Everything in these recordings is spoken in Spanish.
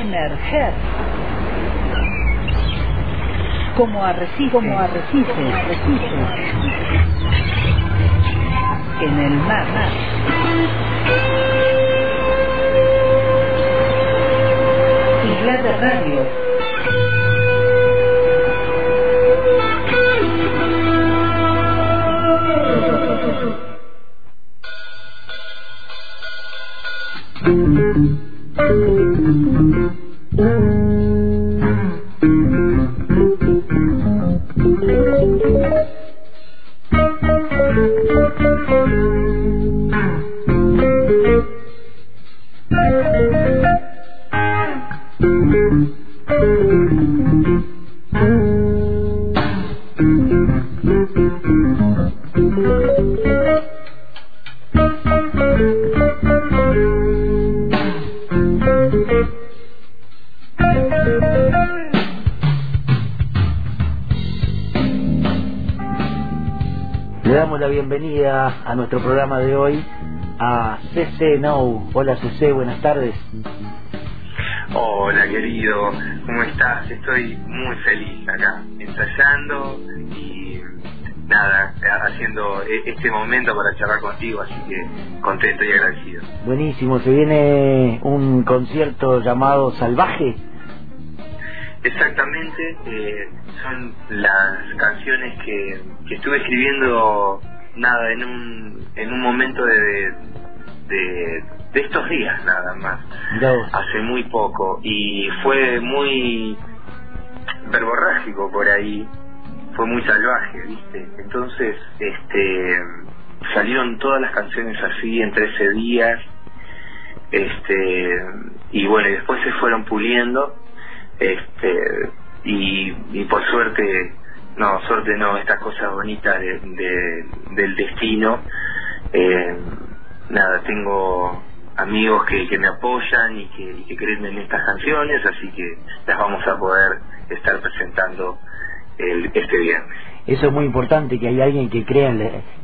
emerger como arrecife, como arrecife, arrecife en el mar. Isla de Radio. A nuestro programa de hoy a CC No. Hola CC, buenas tardes. Hola querido, ¿cómo estás? Estoy muy feliz acá, ensayando y nada, haciendo e-, este momento para charlar contigo, así que contento y agradecido. Buenísimo, se viene un concierto llamado Salvaje. Exactamente, eh, son las canciones que, que estuve escribiendo nada, en un, en un momento de, de, de estos días nada más, hace muy poco, y fue muy verborrágico por ahí, fue muy salvaje, ¿viste? Entonces, este salieron todas las canciones así en 13 días, este y bueno, y después se fueron puliendo, este y, y por suerte no, suerte no, estas cosas bonitas de, del destino. Eh, nada, tengo amigos que, que me apoyan y que, que creen en estas canciones, así que las vamos a poder estar presentando el, este viernes. Eso es muy importante, que hay alguien que crea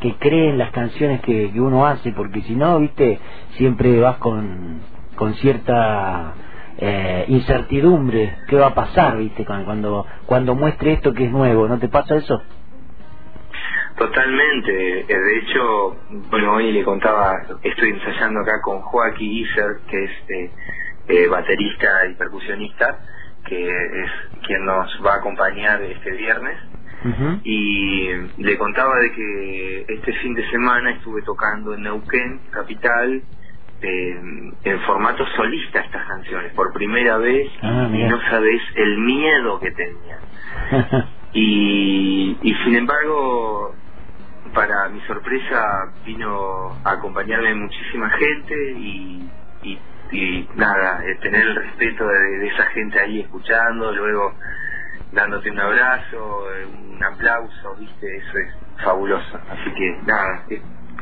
que cree en las canciones que, que uno hace, porque si no, viste, siempre vas con, con cierta incertidumbre, qué va a pasar, viste, cuando, cuando muestre esto que es nuevo, ¿no te pasa eso? Totalmente, eh, de hecho, bueno, hoy le contaba, estoy ensayando acá con Joaquín Iser, que es eh, eh, baterista y percusionista, que es quien nos va a acompañar este viernes. Y le contaba de que este fin de semana estuve tocando en Neuquén, capital, en formato solista estas canciones por primera vez ah, y no sabes el miedo que tenía y, y sin embargo para mi sorpresa vino a acompañarme muchísima gente y, y, nada eh, tener el respeto de, esa gente ahí escuchando luego dándote un abrazo eh, un aplauso viste eso es fabuloso. Así que nada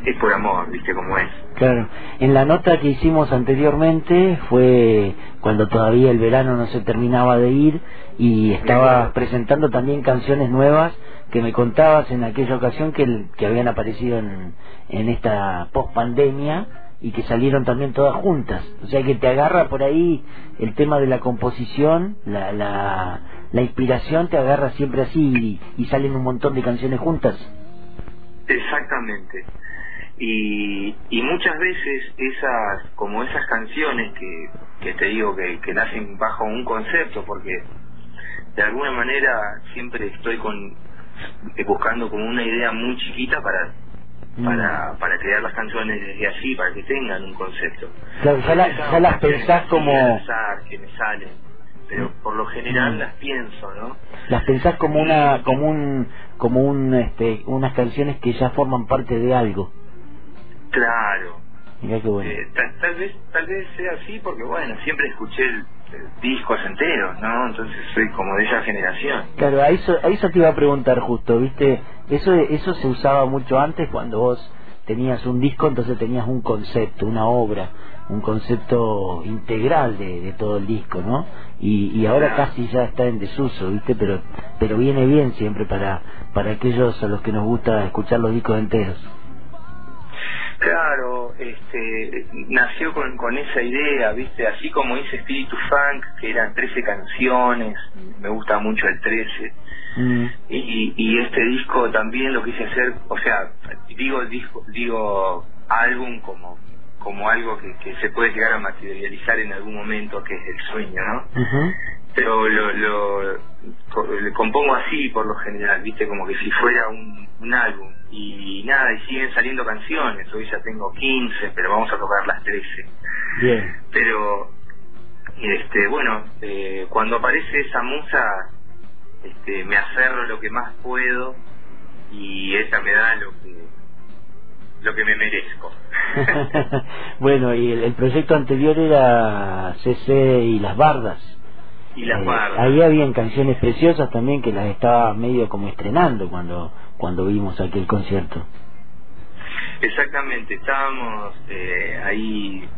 es por amor, ¿viste cómo es? Claro. En la nota que hicimos anteriormente fue cuando todavía el verano no se terminaba de ir y estabas presentando también canciones nuevas que me contabas en aquella ocasión que, que habían aparecido en, en esta post-pandemia y que salieron también todas juntas. O sea que te agarra por ahí el tema de la composición, la, la, la inspiración te agarra siempre así y, y salen un montón de canciones juntas. Exactamente y, y muchas veces esas como esas canciones que, que te digo que, que nacen bajo un concepto porque de alguna manera siempre estoy con buscando como una idea muy chiquita para para, mm. para crear las canciones desde allí para que tengan un concepto claro, ya, las pensás como que me salen pero por lo general mm. las pienso no las pensás como una como un como un este unas canciones que ya forman parte de algo Claro. Eh, tal, vez tal vez sea así porque, bueno, siempre escuché discos enteros, ¿no? Entonces soy como de esa generación. Claro, a eso, a eso te iba a preguntar justo, ¿viste? Eso, eso se usaba mucho antes cuando vos tenías un disco, entonces tenías un concepto, una obra, un concepto integral de, de todo el disco, ¿no? Y, y ahora casi ya está en desuso, ¿viste? Pero, pero viene bien siempre para, para aquellos a los que nos gusta escuchar los discos enteros. Claro, este, nació con, con esa idea, ¿viste? Así como hice Espíritu Funk, que eran 13 canciones, me gusta mucho el 13. Mm, Y, y este disco también lo quise hacer, o sea, digo disco, digo álbum como como algo que, que se puede llegar a materializar en algún momento, que es el sueño, ¿no? pero lo, lo, le compongo así por lo general, viste, como que si fuera un, un álbum. Y nada, y siguen saliendo canciones, hoy ya tengo 15, pero vamos a tocar las 13. Bien. Pero, este bueno, eh, cuando aparece esa musa, este, me aferro lo que más puedo y esa me da lo que, lo que me merezco. bueno, y el, el proyecto anterior era CC y las bardas. Y las Eh, ahí habían canciones preciosas también que las estaba medio como estrenando cuando cuando vimos aquel concierto. Exactamente, estábamos eh, ahí,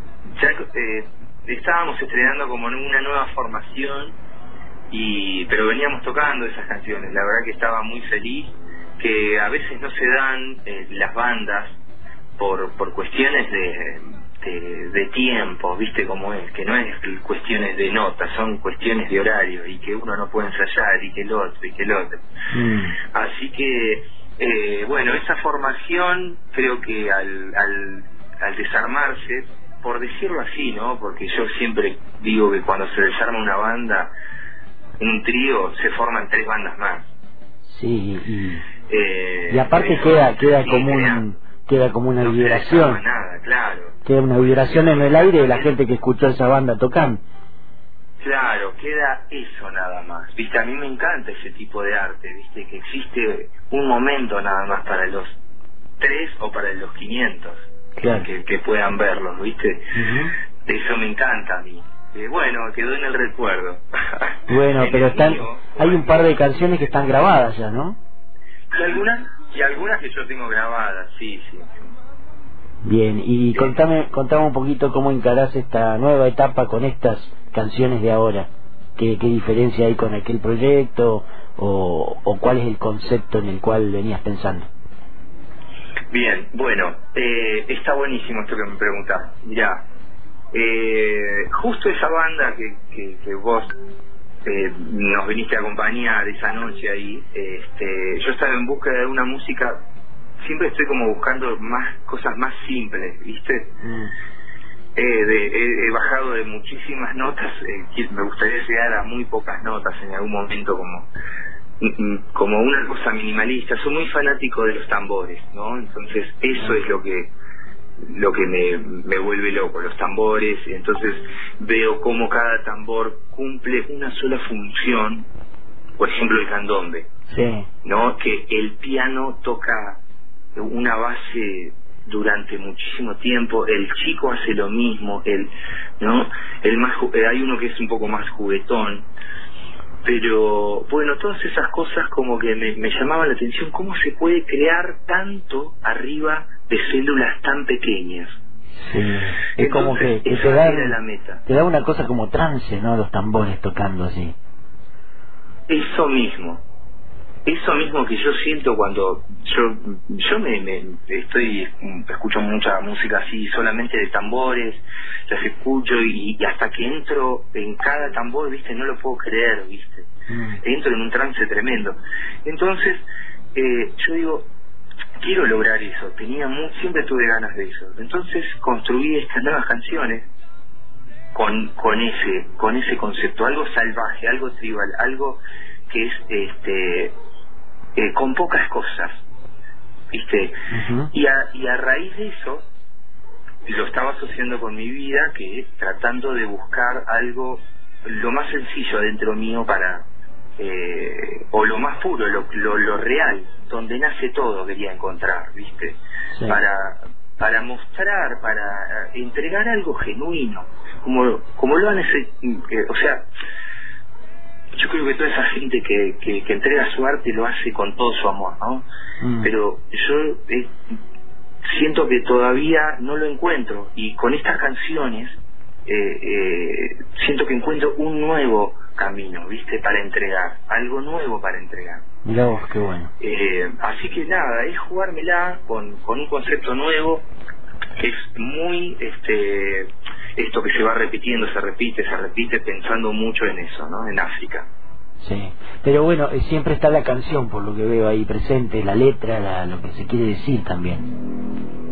ya eh, estábamos estrenando como en una nueva formación, y pero veníamos tocando esas canciones, la verdad que estaba muy feliz, que a veces no se dan eh, las bandas por, por cuestiones de, de, de tiempo, viste cómo es, que no es cuestiones de notas, son cuestiones de horario, y que uno no puede ensayar, y que el otro, y que el otro. Mm, Así que, eh, bueno, esa formación creo que al, al, al desarmarse, por decirlo así, ¿no? Porque yo siempre digo que cuando se desarma una banda, un trío, se forman tres bandas más. sí, y, Eh, y aparte eso queda queda sí, como un queda como una no vibración, desarma nada, claro. queda una vibración en el aire de la gente que escuchó esa banda tocando. Claro, queda eso nada más. Viste, a mí me encanta ese tipo de arte, viste, que existe un momento nada más para los tres o para los 500 Claro. que, que puedan verlos, viste. Ujú. Eso me encanta a mí. Eh, bueno, quedó en el recuerdo. Bueno, En pero están mío, hay un par de canciones que están grabadas ya, ¿no? Y algunas, y algunas que yo tengo grabadas, sí, sí. Bien, y contame, contame un poquito cómo encarás esta nueva etapa con estas canciones de ahora. ¿Qué, qué diferencia hay con aquel proyecto o, o cuál es el concepto en el cual venías pensando? Bien, bueno, eh, está buenísimo esto que me preguntás. Mirá, eh, justo esa banda que, que, que vos eh, nos viniste a acompañar esa noche ahí, este, yo estaba en busca de una música, siempre estoy como buscando más cosas más simples, ¿viste? Eh, de- he, he bajado de muchísimas notas, eh, me gustaría llegar a muy pocas notas en algún momento como mm, mm, como una cosa minimalista. Soy muy fanático de los tambores, ¿no? Entonces eso es lo que lo que me, me vuelve loco, los tambores. Entonces veo cómo cada tambor cumple una sola función. Por ejemplo, el candombe. Sí, ¿no? Que el piano toca una base durante muchísimo tiempo, el chico hace lo mismo, el, ¿no? El más, eh, hay uno que es un poco más juguetón, pero bueno, todas esas cosas como que me, me llamaban la atención, cómo se puede crear tanto arriba de células tan pequeñas. sí. Es como que, que te da era la meta. te da una cosa como trance, ¿no? Los tambores tocando así. Eso mismo, eso mismo que yo siento cuando yo yo me, me- estoy escucho mucha música así solamente de tambores las escucho y, y hasta que entro en cada tambor viste no lo puedo creer viste Mm. entro en un trance tremendo entonces eh, yo digo quiero lograr eso. Tenía mu- siempre tuve ganas de eso. Entonces construí estas nuevas canciones con con ese con ese concepto algo salvaje algo tribal algo que es este eh, con pocas cosas viste y a, y a raíz de eso lo estaba asociando con mi vida que tratando de buscar algo lo más sencillo adentro mío para eh, o lo más puro lo, lo, lo real donde nace todo quería encontrar viste Sí. para para mostrar para eh, entregar algo genuino como como lo han ese, eh, o sea yo creo que toda esa gente que, que, que entrega su arte lo hace con todo su amor no Mm. pero yo eh, siento que todavía no lo encuentro y con estas canciones eh, eh, siento que encuentro un nuevo camino, ¿viste? Para entregar, algo nuevo para entregar. Mirá vos, qué bueno. Eh, así que nada, es jugármela con, con un concepto nuevo, es muy este esto que se va repitiendo, se repite, se repite, pensando mucho en eso, ¿no? En África. Sí, pero bueno, eh, siempre está la canción, por lo que veo ahí presente, la letra, la, lo que se quiere decir también.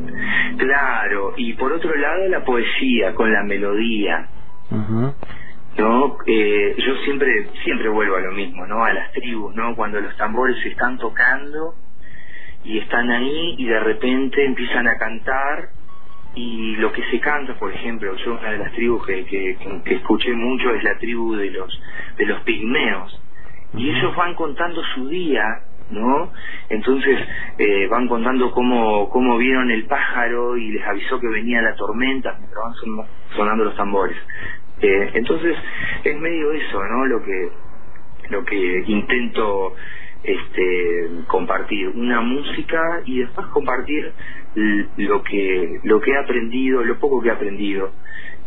Claro, y por otro lado la poesía con la melodía. ¿no? Eh, yo siempre siempre vuelvo a lo mismo, ¿no? A las tribus, ¿no? Cuando los tambores se están tocando y están ahí y de repente empiezan a cantar y lo que se canta, por ejemplo, yo una de las tribus que, que, escuché mucho es la tribu de los de los pigmeos y ellos van contando su día, ¿no? Entonces eh, van contando cómo cómo vieron el pájaro y les avisó que venía la tormenta mientras van sonando los tambores. Eh, entonces es medio eso, ¿no? Lo que lo que intento este compartir una música y después compartir lo que lo que he aprendido lo poco que he aprendido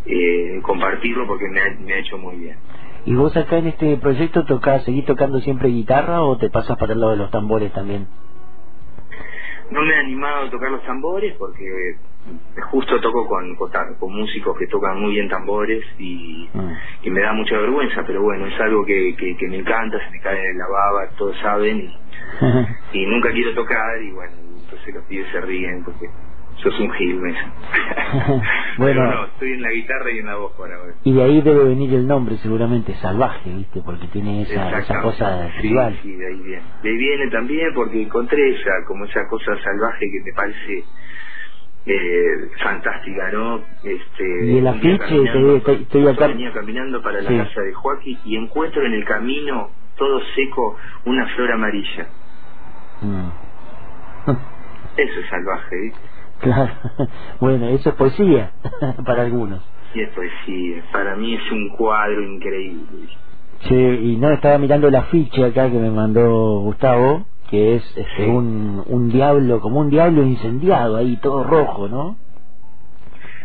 eh, compartirlo porque me ha, me ha hecho muy bien y vos acá en este proyecto tocás seguís tocando siempre guitarra o te pasas para el lado de los tambores también no me he animado a tocar los tambores porque justo toco con, con, músicos que tocan muy bien tambores y, ah. y, me da mucha vergüenza, pero bueno, es algo que, que, me encanta, se me cae en la baba, todos saben, y, nunca quiero tocar y bueno, entonces los pibes se ríen porque sos un gil, bueno, no, estoy en la guitarra y en la voz por ahora. Y de ahí debe venir el nombre seguramente, salvaje, ¿viste? Porque tiene esa, esa cosa tribal. Sí, de ahí viene. De ahí viene también porque encontré esa, como esa cosa salvaje que me parece eh, fantástica, ¿no? Este, y el afiche, estoy, estoy acá. Venía caminando para la casa de Joaquín y encuentro en el camino, todo seco, una flor amarilla. Mm. Eso es salvaje, ¿eh? Claro, bueno, eso es poesía para algunos. Y es poesía, para mí es un cuadro increíble. Sí, y no, estaba mirando el afiche acá que me mandó Gustavo, que es este, un, un diablo, como un diablo incendiado ahí, todo rojo, ¿no?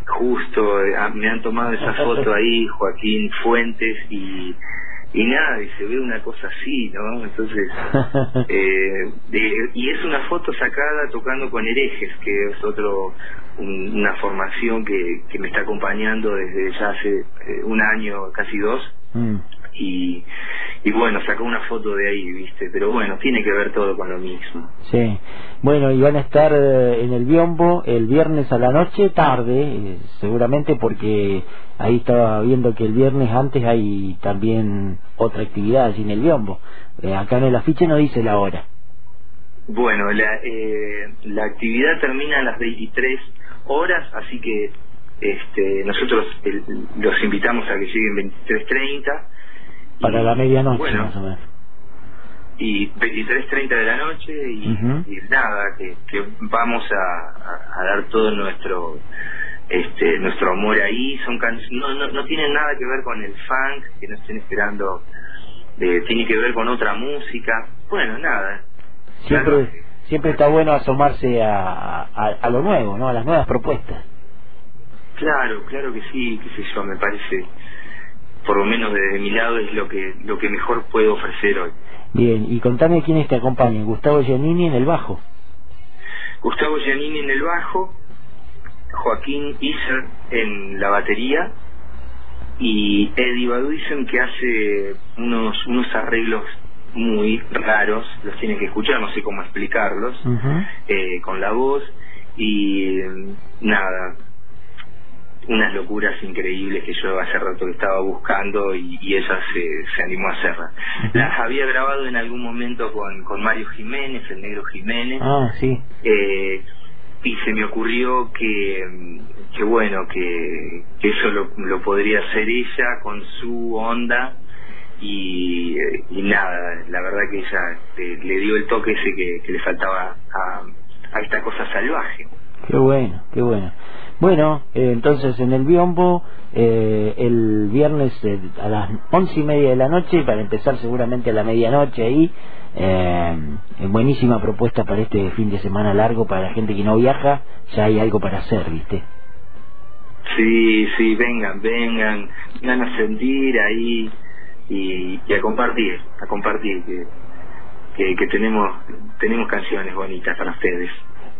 Justo, eh, me han tomado esa foto ahí Joaquín Fuentes y y nada, y se ve una cosa así, ¿no? Entonces, eh, y es una foto sacada tocando con herejes, que es otro, una formación que, que me está acompañando desde ya hace eh, un año, casi dos. Mm y, y bueno, sacó una foto de ahí, ¿viste? Pero bueno, tiene que ver todo con lo mismo. Sí, bueno, y van a estar eh, en el Biombo el viernes a la noche, tarde, eh, seguramente porque ahí estaba viendo que el viernes antes hay también otra actividad en el Biombo. Eh, acá en el afiche no dice la hora. Bueno, la, la actividad termina a las 23 horas, así que este, nosotros los invitamos a que lleguen 23.30 para la medianoche, más o menos. Y 23.30 de la noche y, nada, que, que vamos a, a, dar todo nuestro este nuestro amor ahí. Son no, no, no tienen nada que ver con el funk, que no estén esperando, de, tiene que ver con otra música. Bueno, nada. Siempre, siempre está bueno asomarse a, a, a lo nuevo, ¿no? A las nuevas propuestas. Claro, claro que sí, qué sé yo, me parece por lo menos desde mi lado es lo que lo que mejor puedo ofrecer hoy. Bien, y contame quiénes te acompañan. Gustavo Giannini en el bajo. Gustavo Giannini en el bajo, Joaquín Iser en la batería y Eddie Baduisen que hace unos unos arreglos muy raros, los tienen que escuchar, no sé cómo explicarlos, eh, con la voz y nada, unas locuras increíbles que yo hace rato que estaba buscando y, ella se, se animó a hacerlas. Las había grabado en algún momento con, con Mario Jiménez, el negro Jiménez. Ah, sí. Eh, y se me ocurrió que, que bueno, que, eso lo, lo, podría hacer ella con su onda y, y nada, la verdad que ella eh, le dio el toque ese que, que le faltaba a, a esta cosa salvaje. Qué bueno, qué bueno. Bueno, eh, entonces en el Biombo, eh, el viernes eh, a las once y media de la noche, para empezar seguramente a la medianoche ahí, buenísima propuesta para este fin de semana largo, para la gente que no viaja, ya hay algo para hacer, ¿viste? Sí, sí, vengan, vengan, van a sentir ahí y, y a compartir, a compartir, que, que, que tenemos, tenemos canciones bonitas para ustedes.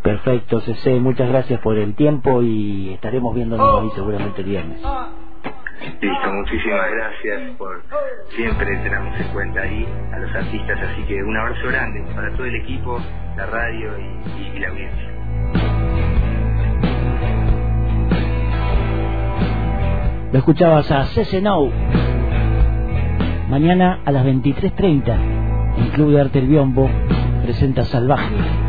Perfecto, CC, muchas gracias por el tiempo y estaremos viéndonos ahí seguramente el viernes. Listo, muchísimas gracias por siempre tenernos en cuenta ahí a los artistas, así que un abrazo grande para todo el equipo, la radio y, y la audiencia. Lo escuchabas a CC No. Mañana a las 23.30 el Club de Arte El Biombo presenta Salvaje.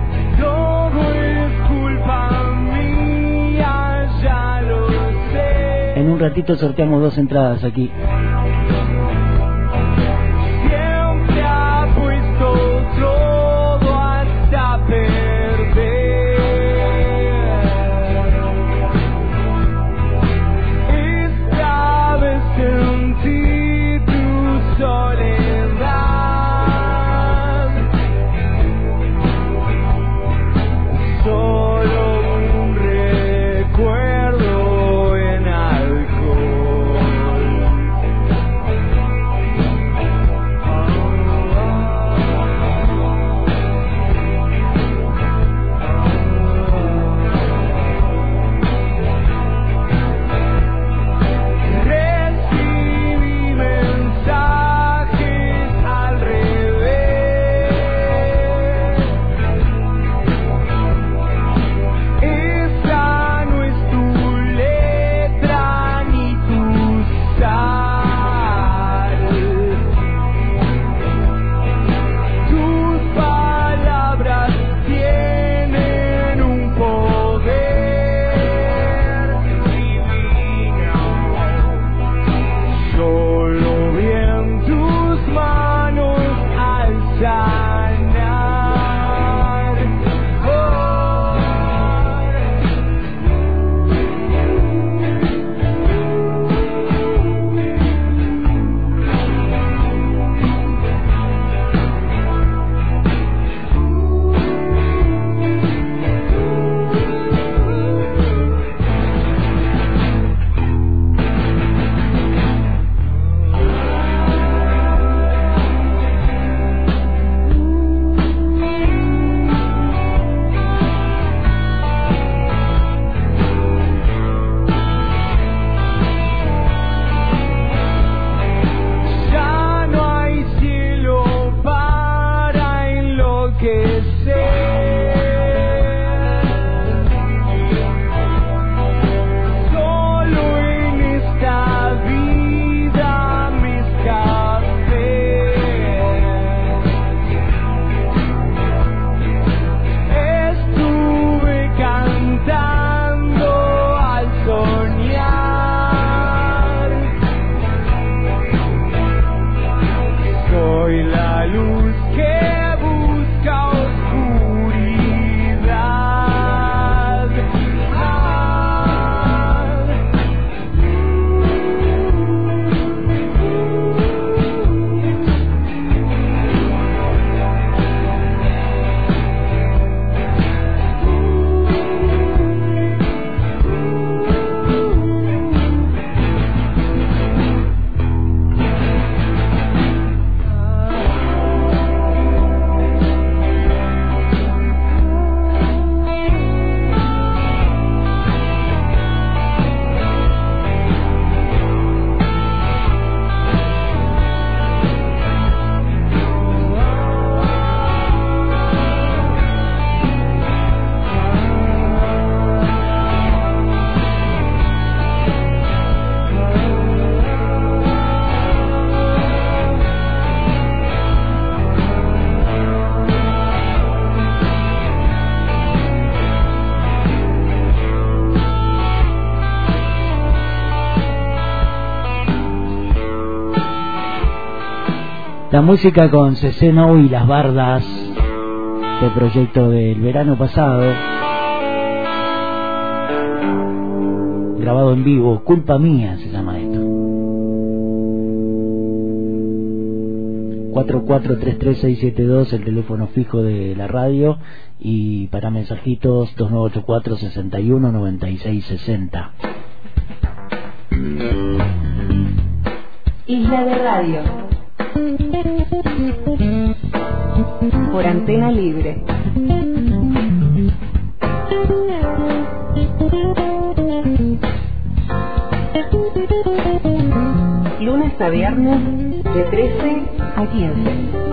En un ratito sorteamos dos entradas aquí. La música con Ceceno y las bardas del proyecto del verano pasado. Grabado en vivo, culpa mía se llama esto. 4433672 el teléfono fijo de la radio y para mensajitos 2984 61 96 60. Isla de Radio. Por antena libre. Lunes a viernes de 13 a 15.